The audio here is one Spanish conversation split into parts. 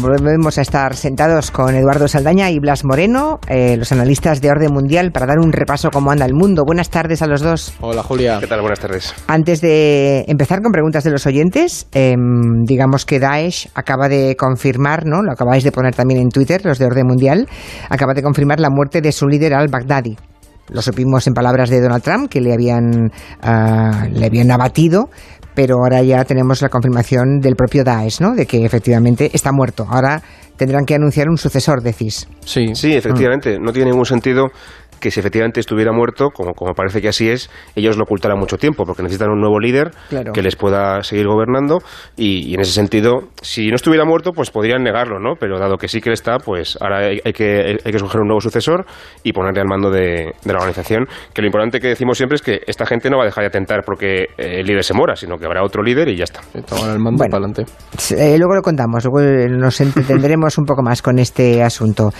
volvemos a estar sentados con Eduardo Saldaña y Blas Moreno, eh, los analistas de Orden Mundial, para dar un repaso cómo anda el mundo. Buenas tardes a los dos. Hola, Julia. ¿Qué tal? Buenas tardes. Antes de empezar con preguntas de los oyentes, em, digamos que Daesh acaba de confirmar, ¿no? Lo acabáis de poner también en Twitter, los de Orden Mundial, acaba de confirmar la muerte de su líder al-Baghdadi. Lo supimos en palabras de Donald Trump, que le habían, ah, le habían abatido, pero ahora ya tenemos la confirmación del propio Daesh, ¿no? De que efectivamente está muerto. Ahora tendrán que anunciar un sucesor, decís. Sí, sí efectivamente. No tiene ningún sentido que si efectivamente estuviera muerto, como, como parece que así es, ellos lo ocultarán mucho tiempo, porque necesitan un nuevo líder que les pueda seguir gobernando y, en ese sentido, si no estuviera muerto, pues podrían negarlo, ¿no? Pero dado que sí que está, pues ahora hay, que, hay que escoger un nuevo sucesor y ponerle al mando de, la organización, que lo importante que decimos siempre es que esta gente no va a dejar de atentar porque el líder se mora, sino que habrá otro líder y ya está. el mando para adelante. Eh, luego lo contamos, luego nos entendremos un poco más con este asunto.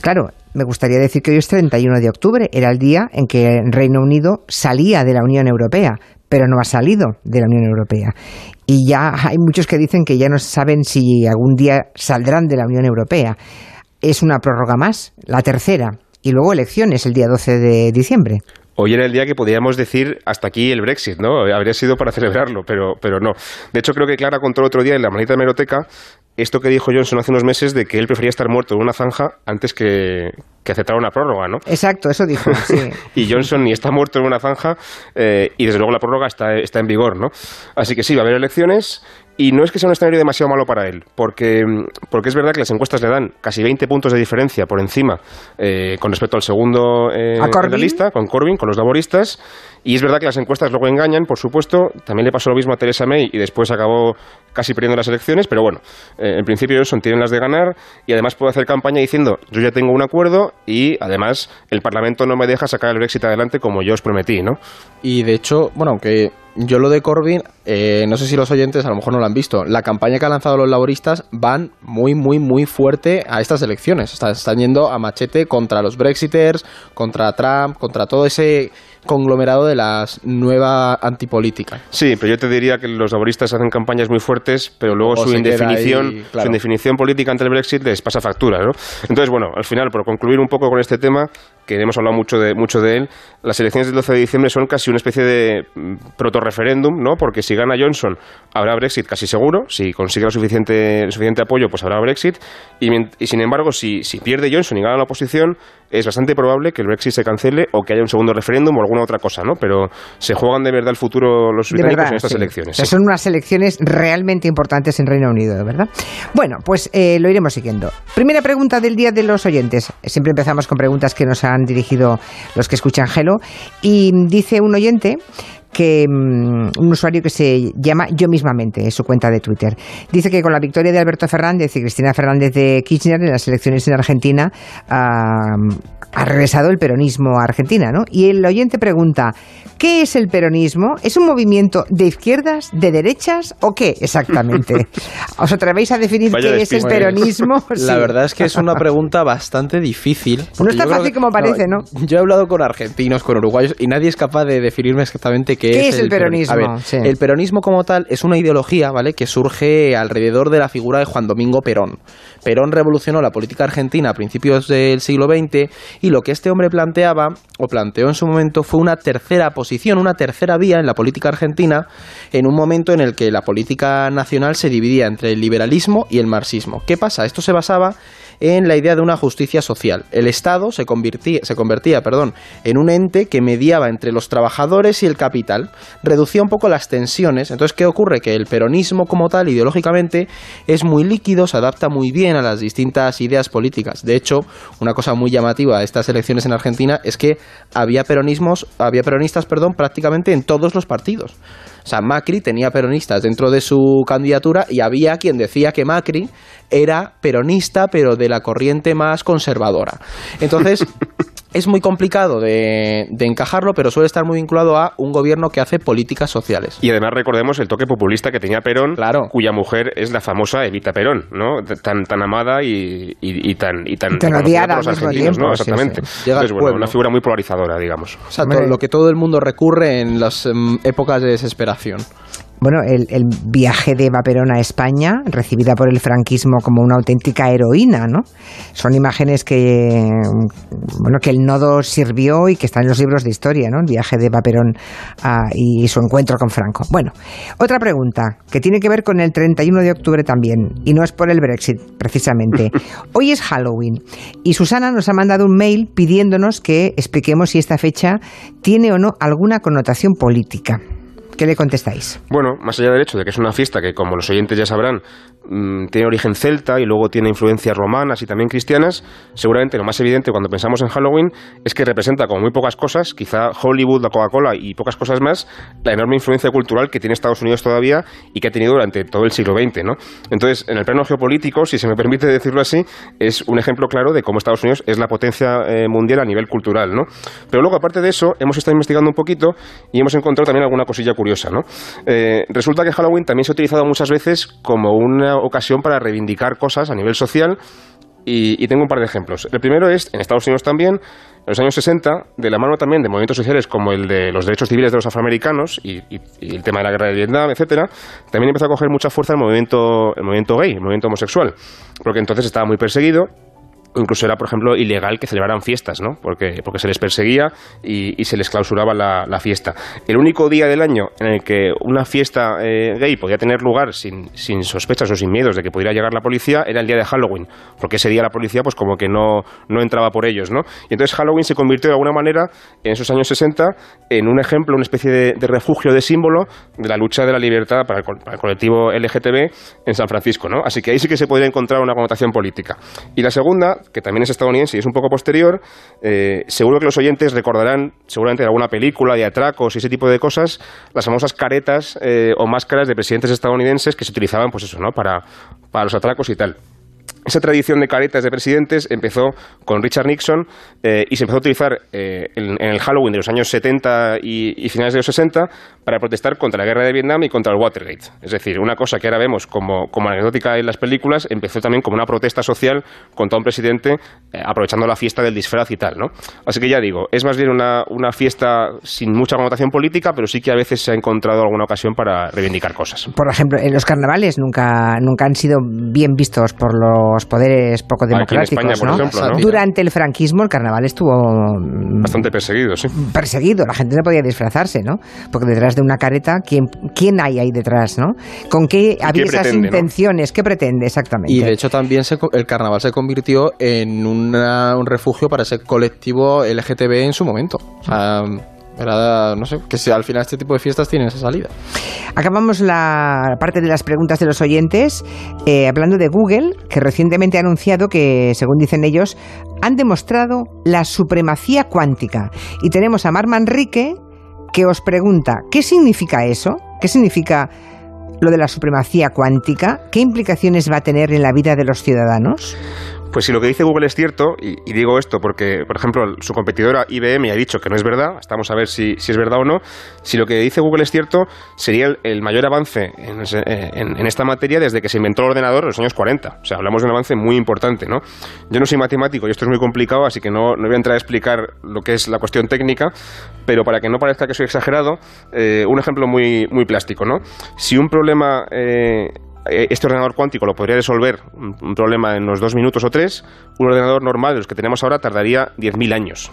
Claro, me gustaría decir que hoy es 31 de octubre, era el día en que Reino Unido salía de la Unión Europea, pero no ha salido de la Unión Europea. Y ya hay muchos que dicen que ya no saben si algún día saldrán de la Unión Europea. Es una prórroga más, la tercera, y luego elecciones el día 12 de diciembre. Hoy era el día que podíamos decir hasta aquí el Brexit, ¿no? Habría sido para celebrarlo, pero, pero no. De hecho, creo que Clara contó el otro día en la manita de meroteca esto que dijo Johnson hace unos meses de que él prefería estar muerto en una zanja antes que, aceptar una prórroga, ¿no? Exacto, eso dijo, sí. y Johnson ni está muerto en una zanja eh, y desde luego la prórroga está, está en vigor, ¿no? Así que sí, va a haber elecciones y no es que sea un escenario demasiado malo para él, porque, porque es verdad que las encuestas le dan casi 20 puntos de diferencia por encima eh, con respecto al segundo eh, en la lista, con Corbyn, con los laboristas. Y es verdad que las encuestas luego engañan, por supuesto. También le pasó lo mismo a Theresa May y después acabó casi perdiendo las elecciones. Pero bueno, eh, en principio Johnson tienen las de ganar y además puede hacer campaña diciendo yo ya tengo un acuerdo y además el Parlamento no me deja sacar el Brexit adelante como yo os prometí, ¿no? Y de hecho, bueno, aunque yo lo de Corbyn, eh, no sé si los oyentes a lo mejor no lo han visto. La campaña que han lanzado los laboristas van muy, muy, muy fuerte a estas elecciones. Están, yendo a machete contra los Brexiters, contra Trump, contra todo ese conglomerado de la nueva antipolítica. Sí, pero yo te diría que los laboristas hacen campañas muy fuertes, pero luego su indefinición, su indefinición política ante el Brexit les pasa factura, ¿no? Entonces, bueno, al final, por concluir un poco con este tema, que hemos hablado mucho de, mucho de él, las elecciones del 12 de diciembre son casi una especie de mm, proto-referéndum, ¿no? Porque si gana Johnson, habrá Brexit casi seguro. Si consigue el suficiente, suficiente apoyo, pues habrá Brexit. Y, sin embargo, si, si pierde Johnson y gana la oposición, es bastante probable que el Brexit se cancele o que haya un segundo referéndum o alguna otra cosa, ¿no? Pero se juegan de verdad el futuro los británicos en estas elecciones. Son unas elecciones realmente importantes en Reino Unido, ¿verdad? Bueno, pues eh, lo iremos siguiendo. Primera pregunta del día de los oyentes. Siempre empezamos con preguntas que nos han dirigido los que escuchan Hello. Y dice un oyente que mm, un usuario que se llama Yo mismamente, es su cuenta de Twitter. Dice que con la victoria de Alberto Fernández y Cristina Fernández de Kirchner en las elecciones en Argentina ha regresado el peronismo a Argentina, ¿no? Y el oyente pregunta, ¿qué es el peronismo? ¿Es un movimiento de izquierdas, de derechas o qué exactamente? ¿Os atrevéis a definir qué es el peronismo? La verdad es que es una pregunta bastante difícil. No es tan fácil como parece, ¿no? Yo he hablado con argentinos, con uruguayos y nadie es capaz de definirme exactamente qué, es, el peronismo. El peronismo como tal es una ideología, ¿vale? Que surge alrededor de la figura de Juan Domingo Perón. Perón revolucionó la política argentina a principios del siglo XX y lo que este hombre planteaba, o planteó en su momento, fue una tercera posición, una tercera vía en la política argentina, en un momento en el que la política nacional se dividía entre el liberalismo y el marxismo. ¿Qué pasa? Esto se basaba en la idea de una justicia social. El Estado se convertía, perdón, en un ente que mediaba entre los trabajadores y el capital, reducía un poco las tensiones. Entonces, ¿qué ocurre? Que el peronismo como tal, ideológicamente, es muy líquido, se adapta muy bien a las distintas ideas políticas. De hecho, una cosa muy llamativa de estas elecciones en Argentina es que había peronismos, había peronistas, perdón, prácticamente en todos los partidos. O sea, Macri tenía peronistas dentro de su candidatura y había quien decía que Macri era peronista, pero de la corriente más conservadora. Entonces, es muy complicado de, encajarlo, pero suele estar muy vinculado a un gobierno que hace políticas sociales. Y además recordemos el toque populista que tenía Perón, claro. cuya mujer es la famosa Evita Perón, ¿no? Tan, tan amada y, tan, y tan, odiada por los argentinos, ¿no? Exactamente. una figura muy polarizadora, digamos. O sea, lo que todo el mundo recurre en las em, épocas de desesperación. Bueno, el, viaje de Eva Perón a España, recibida por el franquismo como una auténtica heroína, ¿no? Son imágenes que, bueno, que el nodo sirvió y que están en los libros de historia, ¿no? El viaje de Eva Perón y su encuentro con Franco. Bueno, otra pregunta que tiene que ver con el 31 de octubre también, y no es por el Brexit, precisamente. Hoy es Halloween y Susana nos ha mandado un mail pidiéndonos que expliquemos si esta fecha tiene o no alguna connotación política. ¿Qué le contestáis? Bueno, más allá del hecho de que es una fiesta que, como los oyentes ya sabrán, mm, tiene origen celta y luego tiene influencias romanas y también cristianas, seguramente lo más evidente cuando pensamos en Halloween es que representa como muy pocas cosas, quizá Hollywood, la Coca-Cola y pocas cosas más, la enorme influencia cultural que tiene Estados Unidos todavía y que ha tenido durante todo el siglo XX. ¿no? Entonces, en el plano geopolítico, si se me permite decirlo así, es un ejemplo claro de cómo Estados Unidos es la potencia eh, mundial a nivel cultural. ¿no? Pero luego, aparte de eso, hemos estado investigando un poquito y hemos encontrado también alguna cosilla curiosa. Eh, resulta que Halloween también se ha utilizado muchas veces como una ocasión para reivindicar cosas a nivel social y, tengo un par de ejemplos. El primero es, en Estados Unidos también, en los años 60, de la mano también de movimientos sociales como el de los derechos civiles de los afroamericanos y, el tema de la guerra de Vietnam, etcétera, también empezó a coger mucha fuerza el movimiento, el movimiento gay, el movimiento homosexual, porque entonces estaba muy perseguido incluso era, por ejemplo, ilegal que celebraran fiestas, ¿no? Porque, porque se les perseguía y, se les clausuraba la, fiesta. El único día del año en el que una fiesta eh, gay podía tener lugar sin, sin, sospechas o sin miedos de que pudiera llegar la policía era el día de Halloween, porque ese día la policía pues como que no, no entraba por ellos, ¿no? Y entonces Halloween se convirtió de alguna manera en esos años 60 en un ejemplo, una especie de, refugio, de símbolo de la lucha de la libertad para el, para el colectivo LGTB en San Francisco, ¿no? Así que ahí sí que se podría encontrar una connotación política. Y la segunda, que también es estadounidense y es un poco posterior, eh, seguro que los oyentes recordarán, seguramente de alguna película de atracos y ese tipo de cosas, las famosas caretas eh, o máscaras de presidentes estadounidenses que se utilizaban, pues eso, ¿no? Para, para los atracos y tal. Esa tradición de caretas de presidentes empezó con Richard Nixon eh, y se empezó a utilizar eh, en, el Halloween de los años 70 y, finales de los 60 para protestar contra la guerra de Vietnam y contra el Watergate. Es decir, una cosa que ahora vemos como, como anecdótica en las películas empezó también como una protesta social contra un presidente eh, aprovechando la fiesta del disfraz y tal. ¿no? Así que ya digo, es más bien una, una fiesta sin mucha connotación política, pero sí que a veces se ha encontrado alguna ocasión para reivindicar cosas. Por ejemplo, en los carnavales nunca, nunca han sido bien vistos por los poderes poco democráticos. Durante el franquismo el carnaval estuvo mm, bastante perseguido, sí. Perseguido, la gente no podía disfrazarse, ¿no? Porque detrás de una careta, ¿quién, quién hay ahí detrás, no? ¿Con qué había esas intenciones? ¿Qué pretende exactamente? Y de hecho también el carnaval se convirtió en un refugio para ese colectivo LGTB en su momento. O sea, no sé, que si al final este tipo de fiestas tienen esa salida. Acabamos la parte de las preguntas de los oyentes eh, hablando de Google, que recientemente ha anunciado que, según dicen ellos, han demostrado la supremacía cuántica. Y tenemos a Mar Manrique que os pregunta, ¿qué significa eso? ¿Qué significa lo de la supremacía cuántica? ¿Qué implicaciones va a tener en la vida de los ciudadanos? Pues si lo que dice Google es cierto, y, digo esto porque, por ejemplo, su competidora IBM ha dicho que no es verdad, estamos a ver si, es verdad o no, si lo que dice Google es cierto, sería el, mayor avance eh, en, esta materia desde que se inventó el ordenador en los años 40. O sea, hablamos de un avance muy importante, ¿no? Yo no soy matemático y esto es muy complicado, así que no, voy a entrar a explicar lo que es la cuestión técnica, pero para que no parezca que soy exagerado, eh, un ejemplo muy, muy plástico, ¿no? Si un problema... Eh, este ordenador cuántico lo podría resolver un, problema en unos dos minutos o tres, un ordenador normal de los que tenemos ahora tardaría 10.000 años.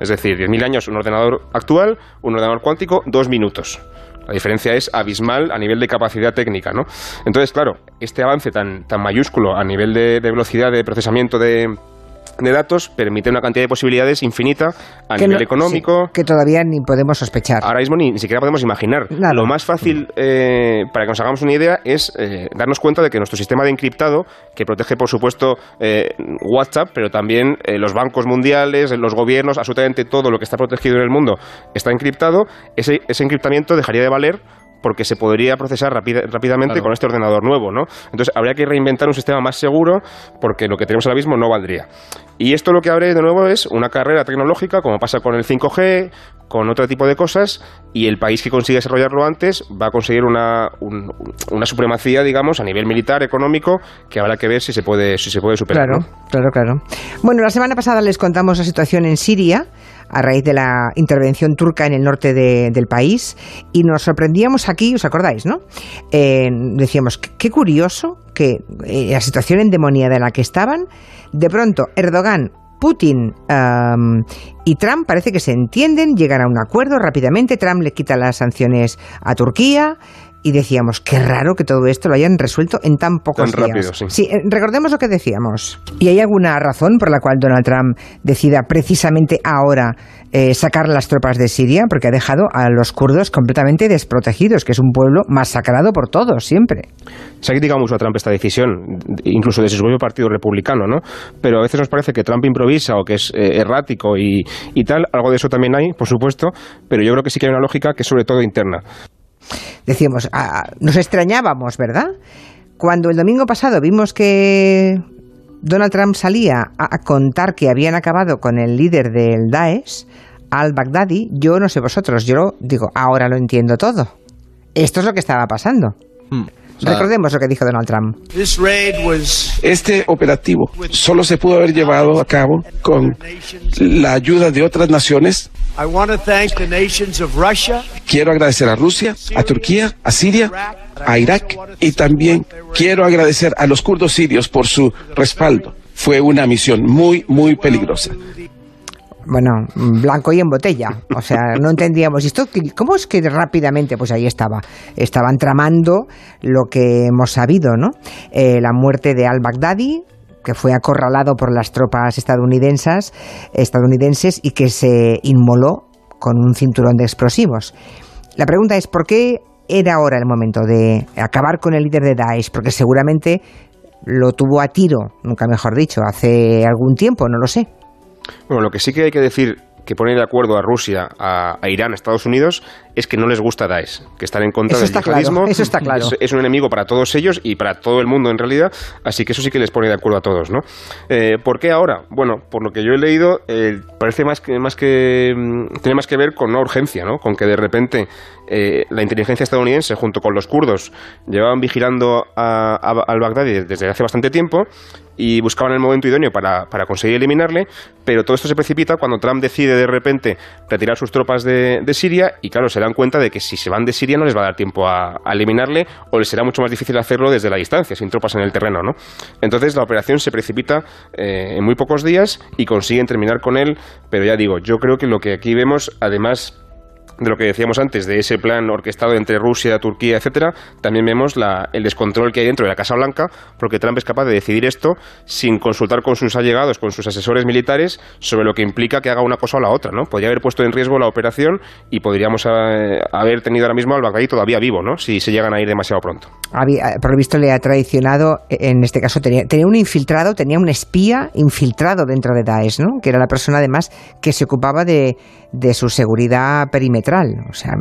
Es decir, 10.000 años un ordenador actual, un ordenador cuántico, dos minutos. La diferencia es abismal a nivel de capacidad técnica, ¿no? Entonces, claro, este avance tan, tan mayúsculo a nivel de velocidad de procesamiento de, de datos permite una cantidad de posibilidades infinita a nivel económico. que todavía ni podemos sospechar. Ahora mismo ni, siquiera podemos imaginar. Lo más fácil, eh, para que nos hagamos una idea, es eh, darnos cuenta de que nuestro sistema de encriptado, que protege, por supuesto, eh, WhatsApp, pero también los bancos mundiales, los gobiernos, absolutamente todo lo que está protegido en el mundo está encriptado, ese, ese encriptamiento dejaría de valer porque se podría procesar rápidamente con este ordenador nuevo, ¿no? Entonces habría que reinventar un sistema más seguro porque lo que tenemos ahora mismo no valdría. Y esto lo que abre de nuevo es una carrera tecnológica, como pasa con el 5G, con otro tipo de cosas, y el país que consiga desarrollarlo antes va a conseguir una, una supremacía, digamos, a nivel militar, económico, que habrá que ver si se puede, si se puede superar. Claro, claro, claro. Bueno, la semana pasada les contamos la situación en Siria a raíz de la intervención turca en el norte del país. Y nos sorprendíamos aquí, ¿os acordáis, no? Eh, decíamos, qué curioso que eh, la situación endemoniada en la que estaban, de pronto Erdogan Putin y Trump parece que se entienden, llegan a un acuerdo rápidamente, Trump le quita las sanciones a Turquía, y decíamos, qué raro que todo esto lo hayan resuelto en tan pocos tan días. Rápido, sí. Eh, recordemos lo que decíamos. ¿Y hay alguna razón por la cual Donald Trump decida precisamente ahora eh, sacar las tropas de Siria? Porque ha dejado a los kurdos completamente desprotegidos, que es un pueblo masacrado por todos, siempre. Se ha criticado mucho a Trump esta decisión, incluso de su propio partido republicano, ¿no? Pero a veces nos parece que Trump improvisa o que es eh, errático y, y tal. Algo de eso también hay, por supuesto, pero yo creo que sí que hay una lógica que es sobre todo interna decíamos, ah, nos extrañábamos, ¿verdad? Cuando el domingo pasado vimos que Donald Trump salía a contar que habían acabado con el líder del Daesh, al-Baghdadi, yo no sé vosotros, yo digo, ahora lo entiendo todo. Esto es lo que estaba pasando. Recordemos lo que dijo Donald Trump. Este operativo solo se pudo haber llevado a cabo con la ayuda de otras naciones Quiero agradecer a Rusia, a Turquía, a Siria, a Irak y también quiero agradecer a los kurdos sirios por su respaldo. Fue una misión muy, muy peligrosa bueno, blanco y en botella. O sea, no entendíamos esto. ¿Cómo es que rápidamente, pues ahí estaba, estaban tramando lo que hemos sabido, ¿no? Eh, la muerte de al-Baghdadi, que fue acorralado por las tropas estadounidenses, estadounidenses y que se inmoló con un cinturón de explosivos. La pregunta es, ¿por qué era ahora el momento de acabar con el líder de Daesh? Porque seguramente lo tuvo a tiro, nunca mejor dicho, hace algún tiempo, no lo sé. Bueno, lo que sí que hay que decir que pone de acuerdo a Rusia, a, Irán, a Estados Unidos, es que no les gusta Daesh, que están en contra del yihadismo. eso está claro. Es, un enemigo para todos ellos y para todo el mundo en realidad, así que eso sí que les pone de acuerdo a todos, ¿no? Eh, ¿Por qué ahora? Bueno, por lo que yo he leído, eh, parece más que, más que mm, tiene más que ver con una urgencia, ¿no? Con que de repente eh, la inteligencia estadounidense junto con los kurdos llevaban vigilando al Bagdadi desde hace bastante tiempo y buscaban el momento idóneo para, para, conseguir eliminarle, pero todo esto se precipita cuando Trump decide de repente retirar sus tropas de, de, Siria y claro, se dan cuenta de que si se van de Siria no les va a dar tiempo a, eliminarle o les será mucho más difícil hacerlo desde la distancia, sin tropas en el terreno, ¿no? Entonces la operación se precipita eh, en muy pocos días y consiguen terminar con él, pero ya digo, yo creo que lo que aquí vemos, además de lo que decíamos antes, de ese plan orquestado entre Rusia, Turquía, etcétera, también vemos el descontrol que hay dentro de la Casa Blanca, porque Trump es capaz de decidir esto sin consultar con sus allegados, con sus asesores militares, sobre lo que implica que haga una cosa o la otra, ¿no? Podría haber puesto en riesgo la operación y podríamos eh, haber tenido ahora mismo al Bagdadi todavía vivo, ¿no? Si se llegan a ir demasiado pronto. Había, por lo visto le ha traicionado, en este caso tenía, tenía un infiltrado, tenía un espía infiltrado dentro de Daesh, ¿no? Que era la persona además que se ocupaba de, de su seguridad perimetral. O sea,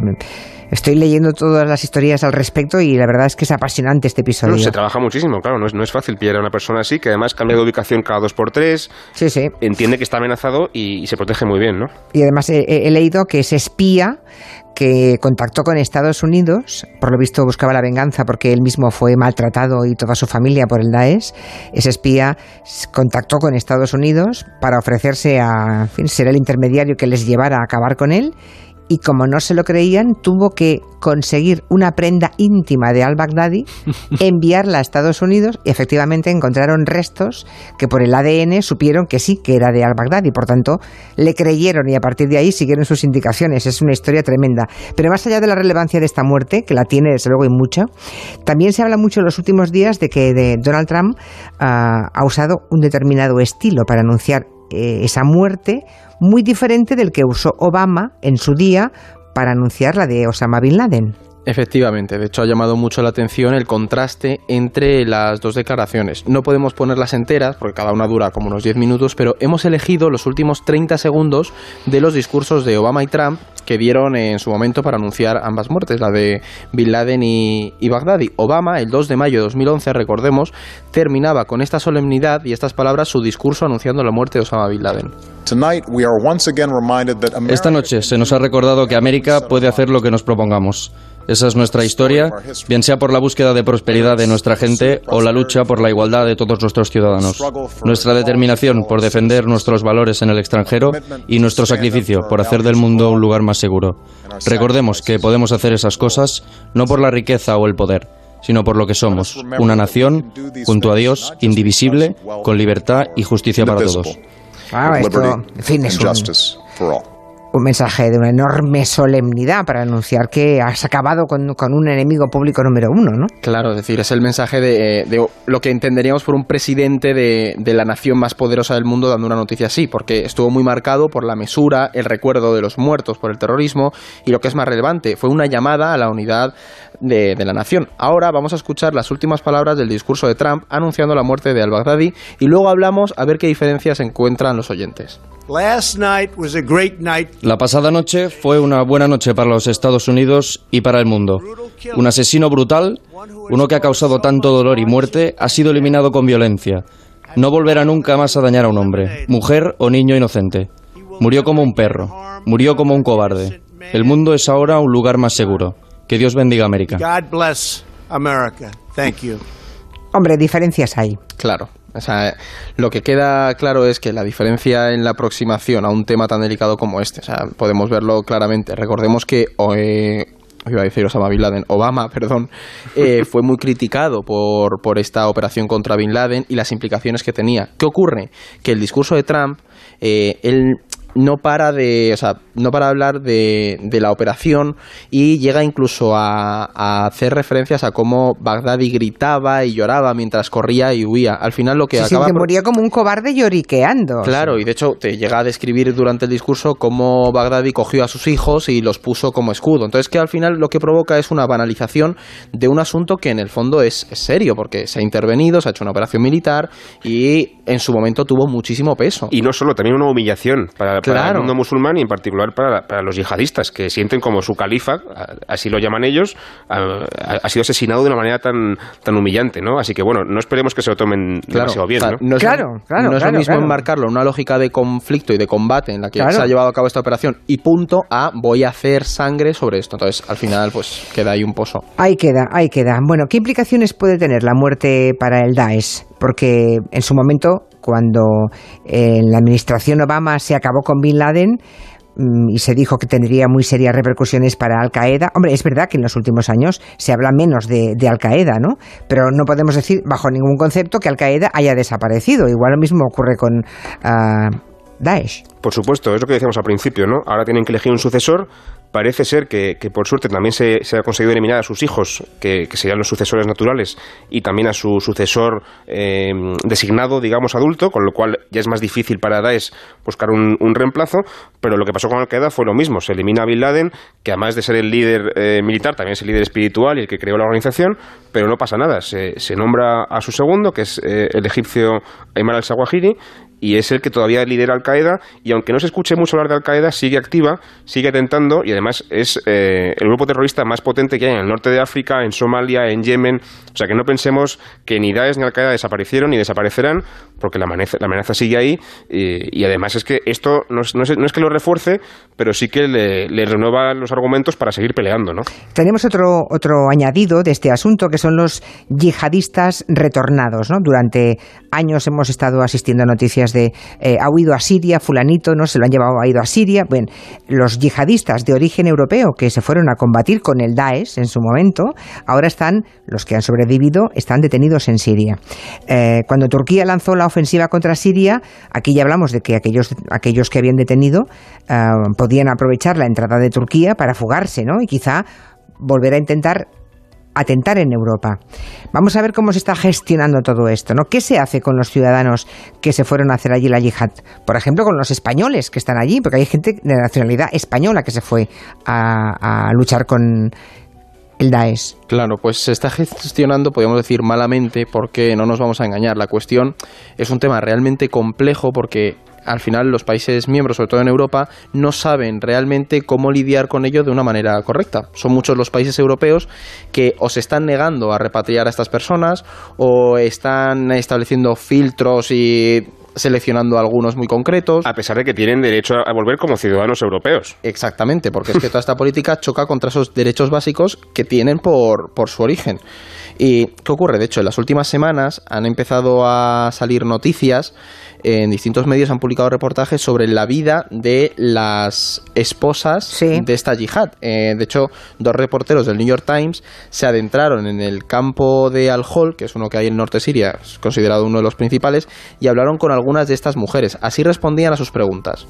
estoy leyendo todas las historias al respecto y la verdad es que es apasionante este episodio. se trabaja muchísimo, claro, no es, no es fácil pillar a una persona así, que además cambia de ubicación cada dos por tres, sí, sí. entiende que está amenazado y, se protege muy bien, ¿no? Y además he, leído que ese espía que contactó con Estados Unidos, por lo visto buscaba la venganza porque él mismo fue maltratado y toda su familia por el Daesh, ese espía contactó con Estados Unidos para ofrecerse a ser el intermediario que les llevara a acabar con él y como no se lo creían, tuvo que conseguir una prenda íntima de al-Baghdadi, enviarla a Estados Unidos y efectivamente encontraron restos que por el ADN supieron que sí, que era de al-Baghdadi. Por tanto, le creyeron y a partir de ahí siguieron sus indicaciones. Es una historia tremenda. Pero más allá de la relevancia de esta muerte, que la tiene desde luego y mucho, también se habla mucho en los últimos días de que Donald Trump ah, ha usado un determinado estilo para anunciar eh, esa muerte muy diferente del que usó Obama en su día para anunciar la de Osama Bin Laden. Efectivamente, de hecho ha llamado mucho la atención el contraste entre las dos declaraciones. No podemos ponerlas enteras porque cada una dura como unos 10 minutos, pero hemos elegido los últimos 30 segundos de los discursos de Obama y Trump que dieron en su momento para anunciar ambas muertes, la de Bin Laden y, Baghdadi. Obama, el 2 de mayo de 2011, recordemos, terminaba con esta solemnidad y estas palabras su discurso anunciando la muerte de Osama Bin Laden. Esta noche se nos ha recordado que América puede hacer lo que nos propongamos. Esa es nuestra historia, bien sea por la búsqueda de prosperidad de nuestra gente o la lucha por la igualdad de todos nuestros ciudadanos. Nuestra determinación por defender nuestros valores en el extranjero y nuestro sacrificio por hacer del mundo un lugar más seguro. Recordemos que podemos hacer esas cosas no por la riqueza o el poder, sino por lo que somos, una nación, junto a Dios, indivisible, con libertad y justicia para todos. Ah, esto, fin, es un, un mensaje de una enorme solemnidad para anunciar que has acabado con, un enemigo público número uno, ¿no? Claro, es decir, es el mensaje de, de lo que entenderíamos por un presidente de, la nación más poderosa del mundo dando una noticia así, porque estuvo muy marcado por la mesura, el recuerdo de los muertos por el terrorismo y lo que es más relevante, fue una llamada a la unidad de, de la nación. Ahora vamos a escuchar las últimas palabras del discurso de Trump anunciando la muerte de al-Baghdadi y luego hablamos a ver qué diferencias encuentran los oyentes. La pasada noche fue una buena noche para los Estados Unidos y para el mundo. Un asesino brutal, uno que ha causado tanto dolor y muerte, ha sido eliminado con violencia. No volverá nunca más a dañar a un hombre, mujer o niño inocente. Murió como un perro, murió como un cobarde. El mundo es ahora un lugar más seguro. Que Dios bendiga América. Hombre, diferencias hay. Claro. O sea, lo que queda claro es que la diferencia en la aproximación a un tema tan delicado como este, o sea, podemos verlo claramente. Recordemos que eh, iba a decir Osama Bin Laden, Obama, perdón, eh, fue muy criticado por, por esta operación contra Bin Laden y las implicaciones que tenía. ¿Qué ocurre? Que el discurso de Trump, eh, él no para de, o sea, no para hablar de, de la operación y llega incluso a, a, hacer referencias a cómo Bagdadi gritaba y lloraba mientras corría y huía. Al final lo que sí, acaba... Sí, que moría como un cobarde lloriqueando. Claro, y de hecho te llega a describir durante el discurso cómo Bagdadi cogió a sus hijos y los puso como escudo. Entonces que al final lo que provoca es una banalización de un asunto que en el fondo es, es serio, porque se ha intervenido, se ha hecho una operación militar y en su momento tuvo muchísimo peso. Y no solo, también una humillación para, claro. para el mundo musulmán y en particular para, para, los yihadistas, que sienten como su califa, así lo llaman ellos, ha, ha, sido asesinado de una manera tan, tan humillante, ¿no? Así que bueno, no esperemos que se lo tomen claro, demasiado bien, ¿no? no es, claro, claro, no es claro, lo mismo claro. enmarcarlo en una lógica de conflicto y de combate en la que se ha llevado a cabo esta operación y punto a voy a hacer sangre sobre esto. Entonces, al final, pues queda ahí un pozo. Ahí queda, ahí queda. Bueno, ¿qué implicaciones puede tener la muerte para el Daesh? Porque en su momento cuando en la administración Obama se acabó con Bin Laden mm, y se dijo que tendría muy serias repercusiones para Al Qaeda. Hombre, es verdad que en los últimos años se habla menos de, de Al Qaeda, ¿no? Pero no podemos decir bajo ningún concepto que Al Qaeda haya desaparecido. Igual lo mismo ocurre con uh, Daesh. Por supuesto, es lo que decíamos al principio, ¿no? Ahora tienen que elegir un sucesor. Parece ser que, por suerte también se, se, ha conseguido eliminar a sus hijos, que, serían los sucesores naturales, y también a su sucesor eh, designado, digamos, adulto, con lo cual ya es más difícil para Daesh buscar un, reemplazo. Pero lo que pasó con Al-Qaeda fue lo mismo. Se elimina a Bin Laden, que además de ser el líder eh, militar, también es el líder espiritual y el que creó la organización, pero no pasa nada. Se, se nombra a su segundo, que es eh, el egipcio Ayman al-Zawahiri, y es el que todavía lidera Al Qaeda y aunque no se escuche mucho hablar de Al Qaeda sigue activa, sigue atentando y además es eh, el grupo terrorista más potente que hay en el norte de África, en Somalia, en Yemen, o sea que no pensemos que ni Daesh ni Al Qaeda desaparecieron ni desaparecerán porque la amenaza, la amenaza sigue ahí y, además es que esto no es, no, es, no es, que lo refuerce, pero sí que le, le, renueva los argumentos para seguir peleando. ¿no? Tenemos otro, otro añadido de este asunto que son los yihadistas retornados. ¿no? Durante años hemos estado asistiendo a noticias de eh, ha huido a Siria, fulanito, no se lo han llevado, ha ido a Siria. Bueno, los yihadistas de origen europeo que se fueron a combatir con el Daesh en su momento, ahora están, los que han sobrevivido, están detenidos en Siria. Eh, cuando Turquía lanzó la ofensiva contra Siria, aquí ya hablamos de que aquellos, aquellos que habían detenido eh, podían aprovechar la entrada de Turquía para fugarse, ¿no? Y quizá volver a intentar atentar en Europa. Vamos a ver cómo se está gestionando todo esto, ¿no? ¿Qué se hace con los ciudadanos que se fueron a hacer allí la yihad? Por ejemplo, con los españoles que están allí, porque hay gente de nacionalidad española que se fue a, a luchar con el Daesh. Claro, pues se está gestionando, podríamos decir, malamente, porque no nos vamos a engañar. La cuestión es un tema realmente complejo porque al final los países miembros, sobre todo en Europa, no saben realmente cómo lidiar con ello de una manera correcta. Son muchos los países europeos que o se están negando a repatriar a estas personas o están estableciendo filtros y seleccionando algunos muy concretos. A pesar de que tienen derecho a volver como ciudadanos europeos. Exactamente, porque es que toda esta política choca contra esos derechos básicos que tienen por, por su origen. ¿Y qué ocurre? De hecho, en las últimas semanas han empezado a salir noticias en distintos medios han publicado reportajes sobre la vida de las esposas de esta yihad. Eh, de hecho, dos reporteros del New York Times se adentraron en el campo de Al-Hol, que es uno que hay en el norte de Siria, es considerado uno de los principales, y hablaron con algunas de estas mujeres. Así respondían a sus preguntas.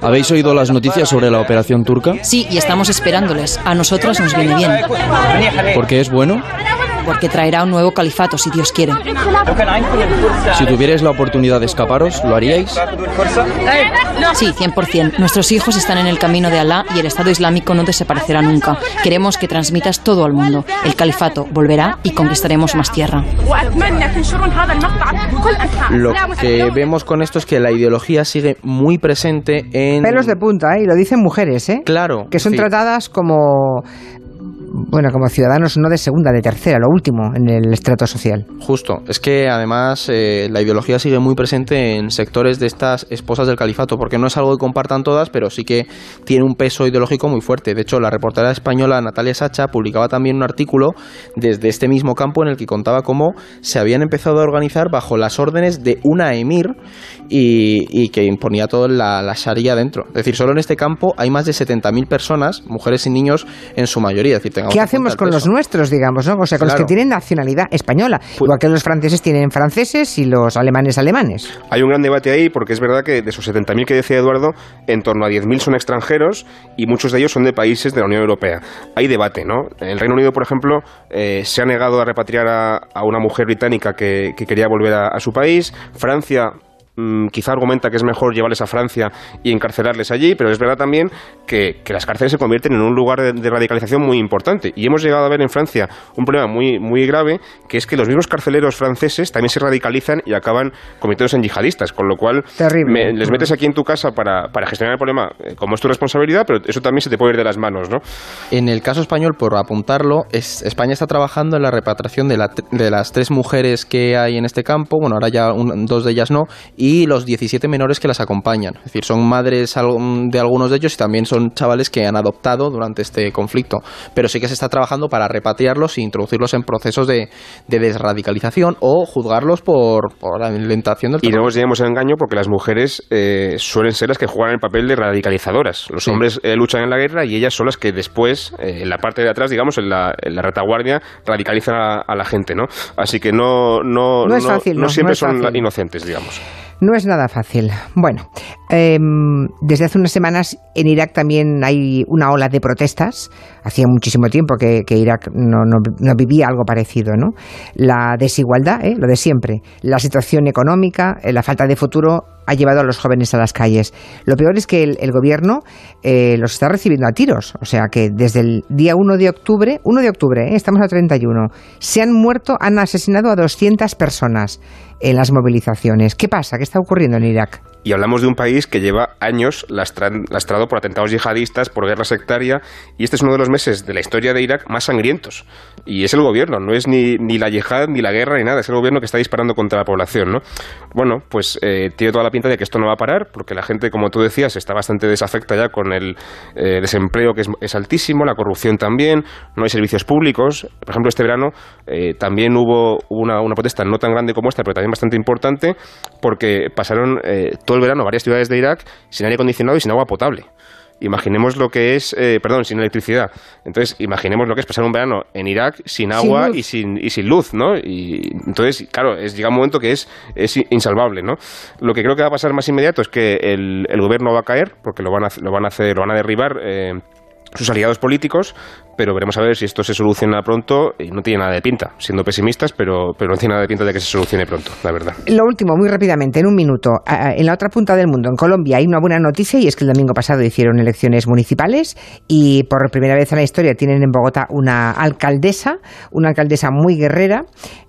¿Habéis oído las noticias sobre la operación turca? Sí, y estamos esperándoles. A nosotras nos viene bien. ¿Por qué es bueno? Porque traerá un nuevo califato, si Dios quiere. Si tuvierais la oportunidad de escaparos, ¿lo haríais? Sí, 100%. Nuestros hijos están en el camino de Alá y el Estado Islámico no desaparecerá nunca. Queremos que transmitas todo al mundo. El califato volverá y conquistaremos más tierra. Lo que vemos con esto es que la ideología sigue muy presente en... Pelos de punta, ¿eh? Y lo dicen mujeres, ¿eh? Claro. Que son tratadas como bueno, como ciudadanos no de segunda, de tercera, lo último en el estrato social. Justo, es que además eh, la ideología sigue muy presente en sectores de estas esposas del califato, porque no es algo que compartan todas, pero sí que tiene un peso ideológico muy fuerte. De hecho, la reportera española Natalia Sacha publicaba también un artículo desde este mismo campo en el que contaba cómo se habían empezado a organizar bajo las órdenes de una emir y, que imponía toda la, la sharia dentro. Es decir, solo en este campo hay más de 70.000 personas, mujeres y niños en su mayoría. Es decir, ¿Qué hacemos con los nuestros, digamos, ¿no? O sea, con los que tienen nacionalidad española, pues igual que los franceses tienen franceses y los alemanes alemanes. Hay un gran debate ahí porque es verdad que de esos 70.000 que decía Eduardo, en torno a 10.000 son extranjeros y muchos de ellos son de países de la Unión Europea. Hay debate, ¿no? El Reino Unido, por ejemplo, eh, se ha negado a repatriar a, una mujer británica que, quería volver a su país. Francia Mm, quizá argumenta que es mejor llevarles a Francia y encarcelarles allí, pero es verdad también que, las cárceles se convierten en un lugar de, radicalización muy importante. Y hemos llegado a ver en Francia un problema muy, muy grave, que es que los mismos carceleros franceses también se radicalizan y acaban convirtiéndose en yihadistas, con lo cual les metes aquí en tu casa para, gestionar el problema eh, como es tu responsabilidad, pero eso también se te puede ir de las manos, ¿no? En el caso español, por apuntarlo, España está trabajando en la repatriación de, de, las tres mujeres que hay en este campo, bueno, ahora ya dos de ellas no, y los 17 menores que las acompañan. Es decir, son madres de algunos de ellos y también son chavales que han adoptado durante este conflicto. Pero sí que se está trabajando para repatriarlos e introducirlos en procesos de, desradicalización o juzgarlos por, la alentación del Y no nos llevemos a engaño porque las mujeres eh, suelen ser las que juegan el papel de radicalizadoras. Los hombres eh, luchan en la guerra y ellas son las que después, eh, en la parte de atrás, digamos, en la, retaguardia, radicalizan a, la gente, ¿no? Así que no, no, no, es fácil, no siempre son inocentes, digamos. No es nada fácil. Bueno, em, desde hace unas semanas en Irak también hay una ola de protestas. Hacía muchísimo tiempo que, Irak no, vivía algo parecido, ¿no? La desigualdad, ¿eh? lo de siempre, la situación económica, eh, la falta de futuro ha llevado a los jóvenes a las calles. Lo peor es que el, gobierno eh, los está recibiendo a tiros. O sea que desde el día 1 de octubre, 1 de octubre, ¿eh? estamos a 31, se han muerto, han asesinado a 200 personas en las movilizaciones. ¿Qué pasa? ¿Qué está ocurriendo en Irak? Y hablamos de un país que lleva años lastrado por atentados yihadistas, por guerra sectaria, y este es uno de los meses de la historia de Irak más sangrientos. Y es el gobierno, no es ni, ni la yihad, ni la guerra, ni nada, es el gobierno que está disparando contra la población, ¿no? Bueno, pues eh, tiene toda la pinta de que esto no va a parar, porque la gente, como tú decías, está bastante desafecta ya con el eh, desempleo que es, altísimo, la corrupción también, no hay servicios públicos. Por ejemplo, este verano eh, también hubo una, una, protesta no tan grande como esta, pero también bastante importante, porque pasaron el verano varias ciudades de Irak sin aire acondicionado y sin agua potable. Imaginemos lo que es, eh, perdón, sin electricidad. Entonces, imaginemos lo que es pasar un verano en Irak sin agua y, sin, y sin luz, ¿no? Y entonces, claro, es, llega un momento que es, es insalvable, ¿no? Lo que creo que va a pasar más inmediato es que el, el gobierno va a caer, porque lo van a, lo van a hacer, lo van a derribar. Eh, sus aliados políticos, pero veremos a ver si esto se soluciona pronto y no tiene nada de pinta, siendo pesimistas, pero, pero no tiene nada de pinta de que se solucione pronto, la verdad. Lo último, muy rápidamente, en un minuto, en la otra punta del mundo, en Colombia, hay una buena noticia y es que el domingo pasado hicieron elecciones municipales y por primera vez en la historia tienen en Bogotá una alcaldesa, una alcaldesa muy guerrera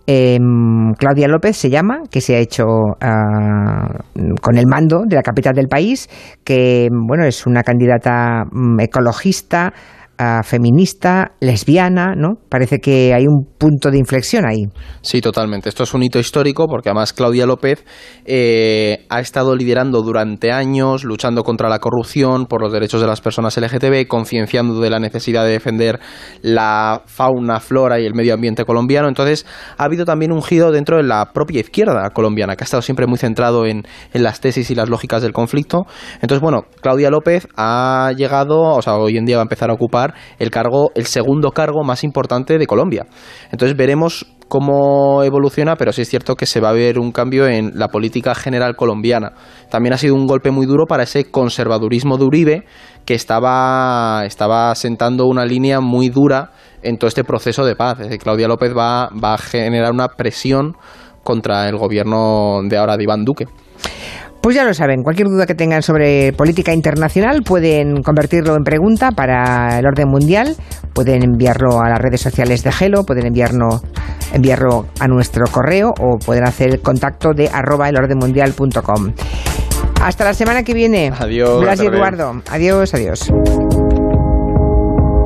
Em, Claudia López se llama, que se ha hecho ah, con el mando de la capital del país, que bueno es una candidata mm, ecologista, feminista, lesbiana, ¿no? Parece que hay un punto de inflexión ahí. Sí, totalmente. Esto es un hito histórico porque además Claudia López eh, ha estado liderando durante años, luchando contra la corrupción, por los derechos de las personas LGTB, concienciando de la necesidad de defender la fauna, flora y el medio ambiente colombiano. Entonces, ha habido también un giro dentro de la propia izquierda colombiana, que ha estado siempre muy centrado en, en las tesis y las lógicas del conflicto. Entonces, bueno, Claudia López ha llegado, o sea, hoy en día va a empezar a ocupar el cargo, el segundo cargo más importante de Colombia. Entonces veremos cómo evoluciona, pero sí es cierto que se va a ver un cambio en la política general colombiana. También ha sido un golpe muy duro para ese conservadurismo de Uribe, que estaba, estaba sentando una línea muy dura en todo este proceso de paz. Claudia López va, va a generar una presión contra el gobierno de ahora de Iván Duque. Pues ya lo saben, cualquier duda que tengan sobre política internacional pueden convertirlo en pregunta para el orden mundial, pueden enviarlo a las redes sociales de Gelo, pueden enviarlo, enviarlo a nuestro correo o pueden hacer contacto de arroba elordenmundial.com. Hasta la semana que viene. Adiós. Gracias, Eduardo. Adiós, adiós.